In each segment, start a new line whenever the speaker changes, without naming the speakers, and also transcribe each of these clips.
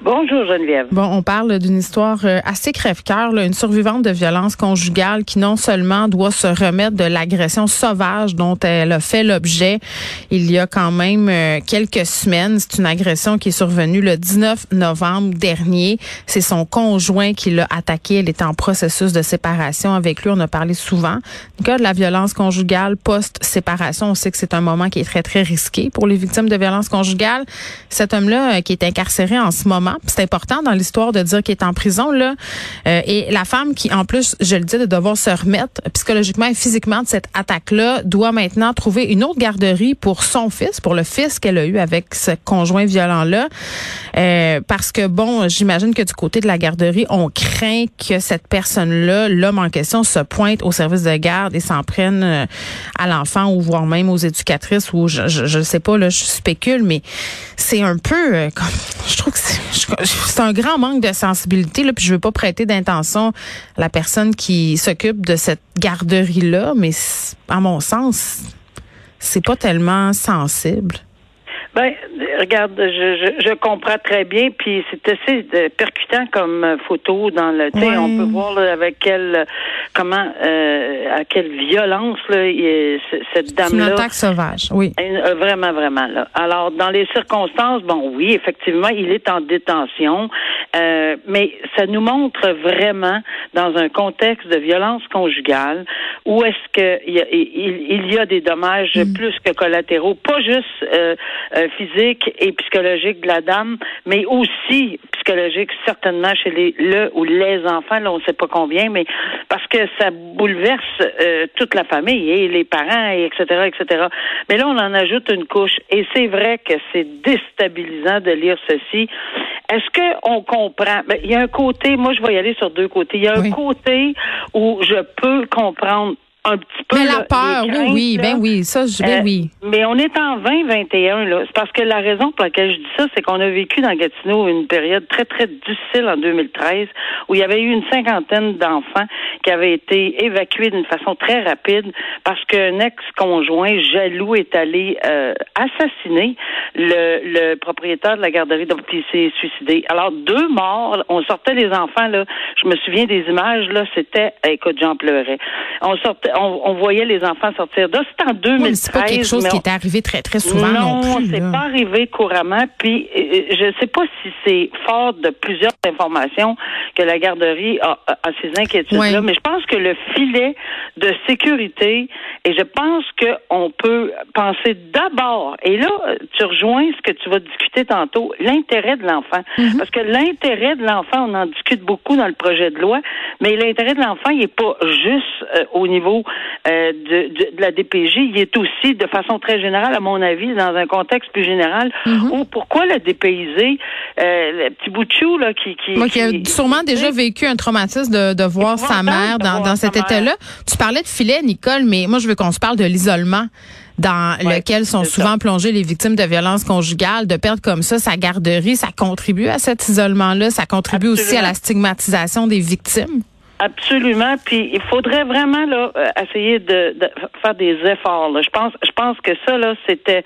Bonjour, Geneviève.
Bon, on parle d'une histoire euh, assez crève-cœur, une survivante de violence conjugale qui non seulement doit se remettre de l'agression sauvage dont elle a fait l'objet il y a quand même euh, quelques semaines. C'est une agression qui est survenue le 19 novembre dernier. C'est son conjoint qui l'a attaqué. Elle était en processus de séparation avec lui. On a parlé souvent. Cas de la violence conjugale post-séparation, on sait que c'est un moment qui est très, très risqué pour les victimes de violence conjugale. Cet homme-là euh, qui est incarcéré en ce moment, c'est important dans l'histoire de dire qu'il est en prison, là, euh, et la femme qui, en plus, je le dis, de devoir se remettre psychologiquement et physiquement de cette attaque-là, doit maintenant trouver une autre garderie pour son fils, pour le fils qu'elle a eu avec ce conjoint violent-là. Euh, parce que, bon, j'imagine que du côté de la garderie, on craint que cette personne-là, l'homme en question, se pointe au service de garde et s'en prenne euh, à l'enfant ou voire même aux éducatrices ou je, je, je sais pas, là, je spécule, mais c'est un peu, euh, comme, je trouve que c'est c'est un grand manque de sensibilité, là, puis je veux pas prêter d'intention la personne qui s'occupe de cette garderie-là, mais c- à mon sens, c'est pas tellement sensible.
Ben, regarde, je, je, je comprends très bien, puis c'est assez euh, percutant comme euh, photo dans le. Tu sais,
Ouais.
on peut voir là, avec quelle, comment, euh, à quelle violence là, il cette
C'est une
dame-là.
attaque sauvage, oui.
Euh, Vraiment, vraiment. Là. Alors, dans les circonstances, bon, oui, effectivement, il est en détention, euh, mais ça nous montre vraiment, dans un contexte de violence conjugale, où est-ce que il y, a, il, il y a des dommages plus que collatéraux, pas juste euh, physiques et psychologiques de la dame, mais aussi psychologiques, certainement chez les le ou les enfants, là, on ne sait pas combien, mais parce que ça bouleverse euh, toute la famille et les parents, et etc., etc. Mais là, on en ajoute une couche. Et c'est vrai que c'est déstabilisant de lire ceci. Est-ce qu'on comprend? Ben, il y a un côté, moi, je vais y aller sur deux côtés. Il y a un côté où je peux comprendre un petit peu.
Mais
là,
la peur, oui, oui,
là.
ben oui, ça, je, ben
Euh,
oui.
Mais on est en 2021, là. C'est parce que la raison pour laquelle je dis ça, c'est qu'on a vécu dans Gatineau une période très, très difficile en 2013 où il y avait eu une cinquantaine d'enfants qui avaient été évacués d'une façon très rapide parce qu'un ex-conjoint jaloux est allé euh, assassiner le, le propriétaire de la garderie, donc il s'est suicidé. Alors, deux morts, on sortait les enfants, là. Je me souviens des images, là, c'était, écoute, j'en pleurais. On sortait, on, on voyait les enfants sortir. Là, c'était en 2013.
Oui, c'est pas quelque chose qui est arrivé très, très souvent non,
non,
plus.
c'est pas arrivé couramment. Puis euh, je ne sais pas si c'est fort de plusieurs informations que la garderie a, a- a ces inquiétudes-là,
Oui.
mais je pense que le filet de sécurité, et je pense qu'on peut penser d'abord, et là, tu rejoins ce que tu vas discuter tantôt, l'intérêt de l'enfant.
Mhm.
Parce que l'intérêt de l'enfant, on en discute beaucoup dans le projet de loi, mais l'intérêt de l'enfant, il n'est pas juste euh, au niveau euh, de, de- de la DPJ, il est aussi, de façon très générale, à mon avis, dans un contexte plus général,
Mhm.
où pourquoi le dépayser, euh, le petit bout de chou, là, qui... qui
Moi qui ai
qui-
sûrement déjà vécu un traumatisme de, de voir sa mère dans, cet état-là. Tu parlais de filet, Nicole, mais moi, je veux qu'on se parle de l'isolement dans
Ouais,
lequel sont souvent plongées les victimes de violences conjugales. De perdre comme ça sa garderie, ça contribue à cet isolement-là. Ça contribue aussi à la stigmatisation des victimes.
Absolument. Puis il faudrait vraiment là euh, essayer de, de faire des efforts. Là. Je pense, je pense que ça là, c'était.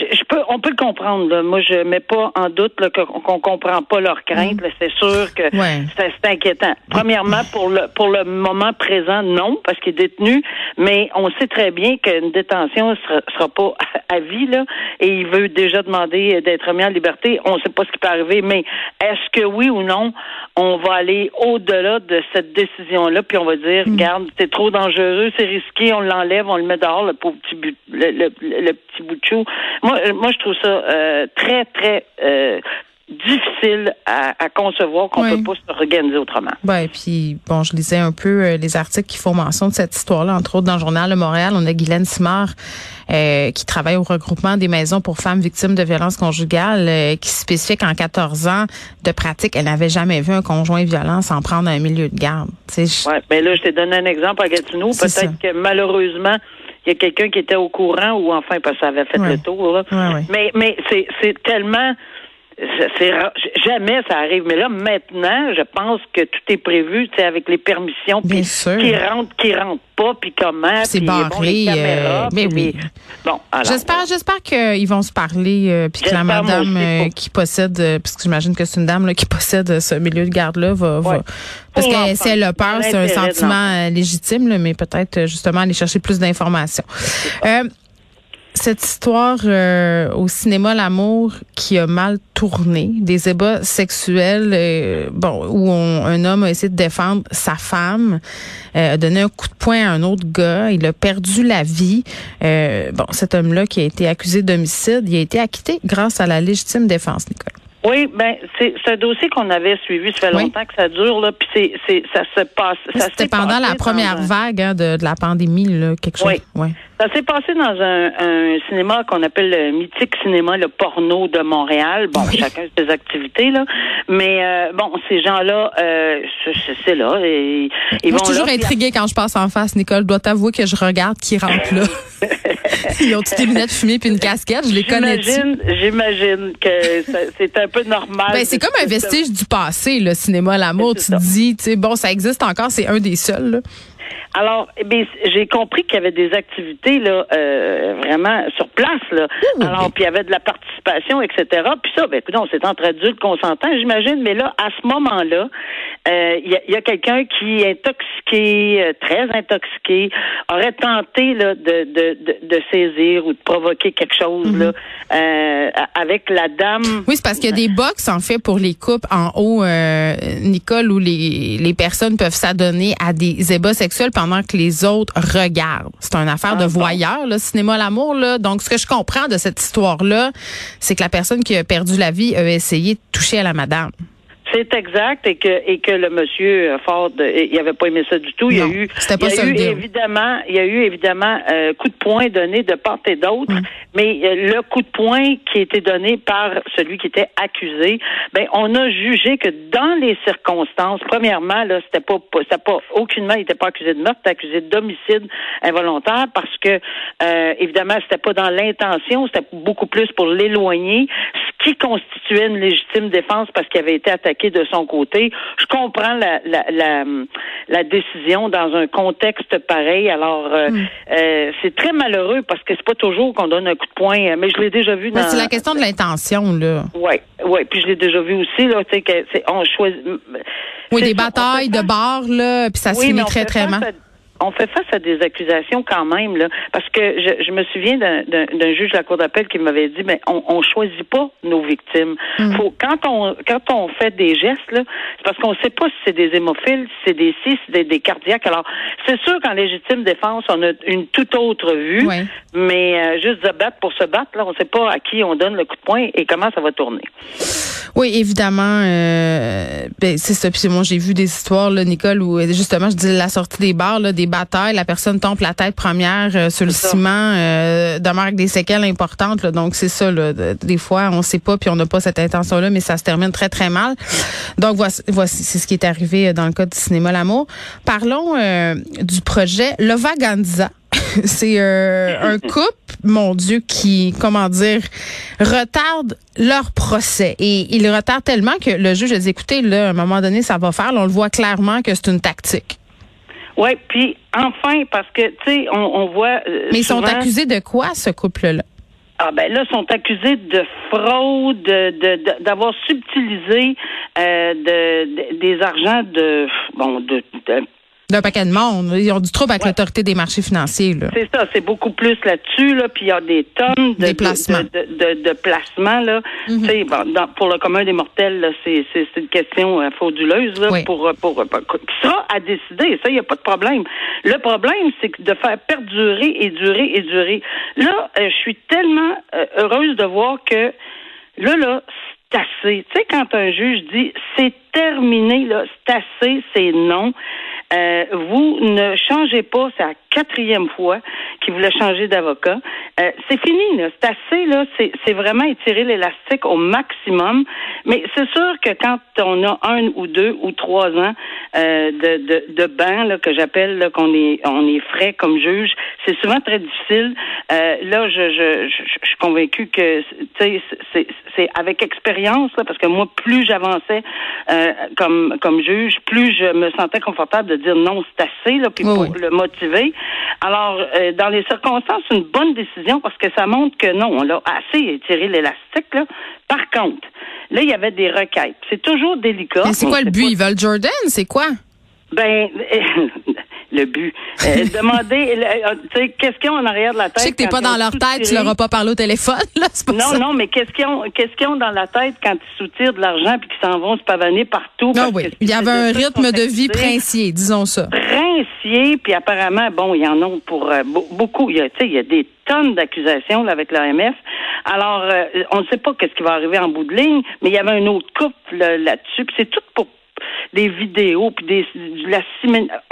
Je, je peux, on peut le comprendre. Là. Moi, je mets pas en doute qu'on comprend pas leurs craintes. là. C'est sûr que
Ouais.
c'est, inquiétant. Premièrement, pour le pour le moment présent, non, parce qu'il est détenu. Mais on sait très bien qu'une détention sera, sera pas à vie là, et il veut déjà demander d'être mis en liberté. On ne sait pas ce qui peut arriver, mais est-ce que oui ou non, on va aller au-delà de cette décision-là, puis on va dire, regarde, c'est trop dangereux, c'est risqué, on l'enlève, on le met dehors, le pauvre petit but, le, le- le petit bout de chou. Moi, euh, moi, je trouve ça euh, très, très euh, difficile à, à concevoir qu'on
Oui.
peut pas se organiser autrement.
Ouais, puis bon, je lisais un peu euh, les articles qui font mention de cette histoire-là, entre autres dans le journal de Montréal. On a Guylaine Simard euh, qui travaille au regroupement des maisons pour femmes victimes de violences conjugales, euh, qui spécifie qu'en 14 ans de pratique, elle n'avait jamais vu un conjoint violent s'en prendre à un milieu de garde. Je-
Ouais, mais là, je t'ai donné un exemple à Gatineau. Peut-être que malheureusement, il y a quelqu'un qui était au courant ou enfin parce que ça avait fait le tour. Là. Mais mais c'est c'est tellement jamais ça arrive. Mais là, maintenant, je pense que tout est prévu, tu sais, avec les permissions, puis qui rentrent, qui rentrent pas, puis comment.
C'est barré. Euh, mais oui. Bon, J'espère, j'espère qu'ils vont se parler, euh, puis que la madame euh, qui possède, puisque j'imagine que c'est une dame là, qui possède ce milieu de garde-là, va, va, parce que si elle a peur, c'est un sentiment légitime, là, mais peut-être justement aller chercher plus d'informations cette histoire euh, au cinéma L'amour qui a mal tourné, des ébats sexuels, euh, bon, où un homme a essayé de défendre sa femme, euh, a donné un coup de poing à un autre gars, il a perdu la vie. bon, cet homme-là qui a été accusé d'homicide, il a été acquitté grâce à la légitime défense, Nicole.
Oui, ben c'est un dossier qu'on avait suivi. Ça fait longtemps que ça dure là, puis c'est c'est ça se passe.
C'était pendant la première vague hein, de, de, la pandémie là, quelque chose.
Oui. Ouais. Ça s'est passé dans un, un cinéma qu'on appelle le mythique cinéma, le porno de Montréal. Bon, chacun ses activités là, mais euh, bon, ces gens-là, euh, c'est là. Et,
ils Moi, je suis toujours intriguée quand je passe en face. Nicole, dois t'avouer que je regarde qui rentre là. Ils ont toutes des lunettes fumées puis une casquette. Je les connais.
J'imagine que c'est un peu normal.
Ben, c'est comme un vestige du passé, le cinéma l'amour. Tu te dis, tu sais, bon, ça existe encore, c'est un des seuls. Là.
Alors, eh j'ai compris qu'il y avait des activités là, euh, vraiment sur place là. Alors, puis il y avait de la participation, etc. Puis ça, ben, écoute, c'est entre adultes consentants, j'imagine. Mais là, à ce moment-là, euh, il y a, quelqu'un qui est intoxiqué, euh, très intoxiqué, aurait tenté là, de, de, de, saisir ou de provoquer quelque chose là, mhm. euh, avec la dame.
Oui, c'est parce qu'il y a des box en fait pour les couples en haut, Nicole, où les, les personnes peuvent s'adonner à des ébats sexuels pendant que les autres regardent. C'est une affaire de ah, voyeur, le cinéma l'amour. Là. Donc, ce que je comprends de cette histoire-là, c'est que la personne qui a perdu la vie a essayé de toucher à la madame.
C'est exact et que et que le monsieur Ford, il avait pas aimé ça du tout. il y a eu, il y a eu évidemment, il y a eu évidemment euh, coup de poing donné de part et d'autre, mm. mais euh, le coup de poing qui a été donné par celui qui était accusé, ben on a jugé que dans les circonstances, premièrement là, c'était pas, c'était pas aucunement, il était pas accusé de meurtre, il était accusé d'homicide involontaire parce que euh, évidemment c'était pas dans l'intention, c'était beaucoup plus pour l'éloigner, ce qui constituait une légitime défense parce qu'il avait été attaqué de son côté. Je comprends la, la, la, décision dans un contexte pareil. Alors, euh, hmm. euh, c'est très malheureux parce que c'est pas toujours qu'on donne un coup de poing, mais je l'ai déjà vu dans...
C'est la question de l'intention, là.
Oui, oui. Puis je l'ai déjà vu aussi, là, tu sais, on choisit...
Oui, des batailles de bord, là, puis ça se finit très, très mal
on fait face à des accusations quand même, là, parce que je, je me souviens d'un juge de la Cour d'appel qui m'avait dit, mais on, on choisit pas nos victimes. Mm. Faut, quand on quand on fait des gestes, c'est parce qu'on sait pas si c'est des hémophiles, si c'est des si c'est des, cardiaques. Alors, c'est sûr qu'en légitime défense, on a une toute autre vue, mais euh, juste se battre pour se battre, là, on sait pas à qui on donne le coup de poing et comment ça va tourner.
Oui, évidemment. Euh, ben, c'est ça. Puis moi, j'ai vu des histoires, là, Nicole, où justement, je dis la sortie des bars, là, des bataille, la personne tombe la tête première euh, sur le ciment, euh, demeure avec des séquelles importantes. donc c'est ça. Là, des fois, on sait pas, puis on n'a pas cette intention-là, mais ça se termine très très mal. Donc voici, voici c'est ce qui est arrivé euh, dans le cas du cinéma L'amour. Parlons euh, du projet Lovaganza. c'est un couple, mon Dieu, qui, comment dire, retarde leur procès. Et il retarde tellement que le juge a dit, écoutez, là, à un moment donné, ça va faire. on le voit clairement que c'est une tactique.
Oui, puis enfin, parce que, tu sais, on, voit.
Euh, Mais ils sont accusés de quoi, ce couple-là?
Ah ben là, sont accusés de fraude, de d'avoir subtilisé euh, de, des argents de bon de
d'un paquet de monde. Ils ont du trouble avec l'autorité des marchés financiers.
C'est ça, c'est beaucoup plus là-dessus. Là, puis il y a des tonnes de,
placements.
de, de, placements. Là. Mhm. bon, pour le commun des mortels, c'est, une question euh, frauduleuse là, pour, euh, pour, pour, euh, ça à décider. Ça, il n'y a pas de problème. Le problème, c'est de faire perdurer et durer et durer. Là, je suis tellement heureuse de voir que là, là, c'est assez. Tu sais, quand un juge dit c'est terminé, là, c'est assez, c'est non. Euh, vous ne changez pas, c'est la quatrième fois qu'il qui voulait changer d'avocat. Euh, c'est fini, là. C'est assez, là. C'est vraiment étirer l'élastique au maximum. Mais c'est sûr que quand on a un ou deux ou trois ans euh, de, de, de banc, là, que j'appelle, qu'on est, on est frais comme juge, c'est souvent très difficile. Euh, là, je, je, je, je, suis convaincue que, c'est avec expérience, parce que moi, plus j'avançais euh, comme, comme juge, plus je me sentais confortable de dire non, c'est assez, là, puis pour le motiver. Alors, euh, dans les circonstances, c'est une bonne décision parce que ça montre que non, on l'a assez étiré l'élastique. Là. Par contre, là, il y avait des requêtes. C'est toujours délicat.
Mais c'est quoi le but? Ils veulent Jordan? C'est quoi?
Ben, le but. Euh, demander, euh, tu sais, qu'est-ce qu'ils ont en arrière de la tête?
Tu sais que t'es pas dans leur tête, tu leur as pas parlé au téléphone, là,
pas Non, non, mais qu'est-ce qu'ils ont, qu'est-ce qu'ils ont dans la tête quand ils soutirent de l'argent puis qu'ils s'en vont se pavaner partout?
Non, ah oui. Il y avait un rythme de vie princier, disons ça.
Princier, puis apparemment, bon, il y en a pour euh, beaucoup. Il y a, tu sais, il y a des tonnes d'accusations là, avec l'AMF. Alors, on ne sait pas qu'est-ce qui va arriver en bout de ligne, mais il y avait un autre couple là-dessus, puis c'est tout pour des vidéos, puis des, la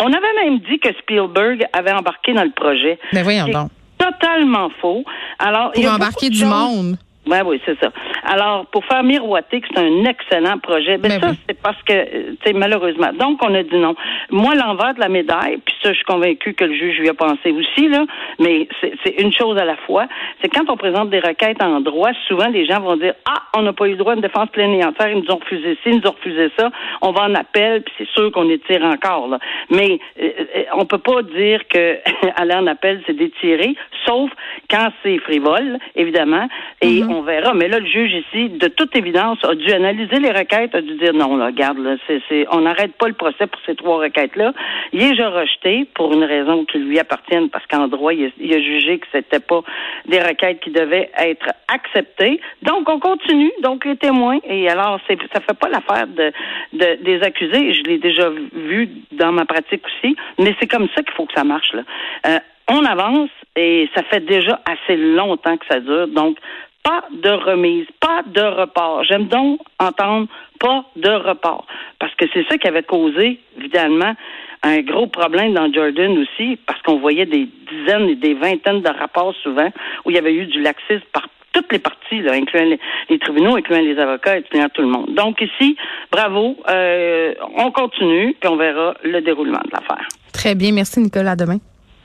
On avait même dit que Spielberg avait embarqué dans le projet.
Mais voyons donc.
Totalement faux. Alors,
pour embarquer du monde.
Oui, oui, c'est ça. Alors, pour faire miroiter que c'est un excellent projet, ben, ben ça, c'est parce que, tu sais, malheureusement. Donc, on a dit non. Moi, l'envers de la médaille, puis ça, je suis convaincue que le juge lui a pensé aussi, là, mais c'est une chose à la fois, c'est quand on présente des requêtes en droit, souvent, les gens vont dire, ah, on n'a pas eu le droit à une défense pleine et entière, ils nous ont refusé ci, ils nous ont refusé ça, on va en appel, puis c'est sûr qu'on étire encore, là. Mais euh, euh, on peut pas dire que aller en appel, c'est d'étirer, sauf quand c'est frivole, évidemment, et mm-hmm. on verra. Mais là, le juge ici, de toute évidence, a dû analyser les requêtes, a dû dire non, là, regarde, là, c'est, on n'arrête pas le procès pour ces trois requêtes-là. Il est déjà rejeté pour une raison qui lui appartienne, parce qu'en droit, il a, jugé que c'était pas des requêtes qui devaient être acceptées. Donc, on continue. Donc, les témoins, et alors, c'est, ça fait pas l'affaire de, de, des accusés. Je l'ai déjà vu dans ma pratique aussi, mais c'est comme ça qu'il faut que ça marche, là. Euh, on avance et ça fait déjà assez longtemps que ça dure. Donc, pas de remise, pas de report. J'aime donc entendre pas de report. Parce que c'est ça qui avait causé, évidemment, un gros problème dans Jordan aussi, parce qu'on voyait des dizaines et des vingtaines de rapports souvent où il y avait eu du laxisme par toutes les parties, là, incluant les, tribunaux, incluant les avocats, incluant tout le monde. Donc ici, bravo, euh, on continue, puis on verra le déroulement de l'affaire.
Très bien, merci Nicolas. À demain.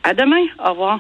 À demain. Au revoir.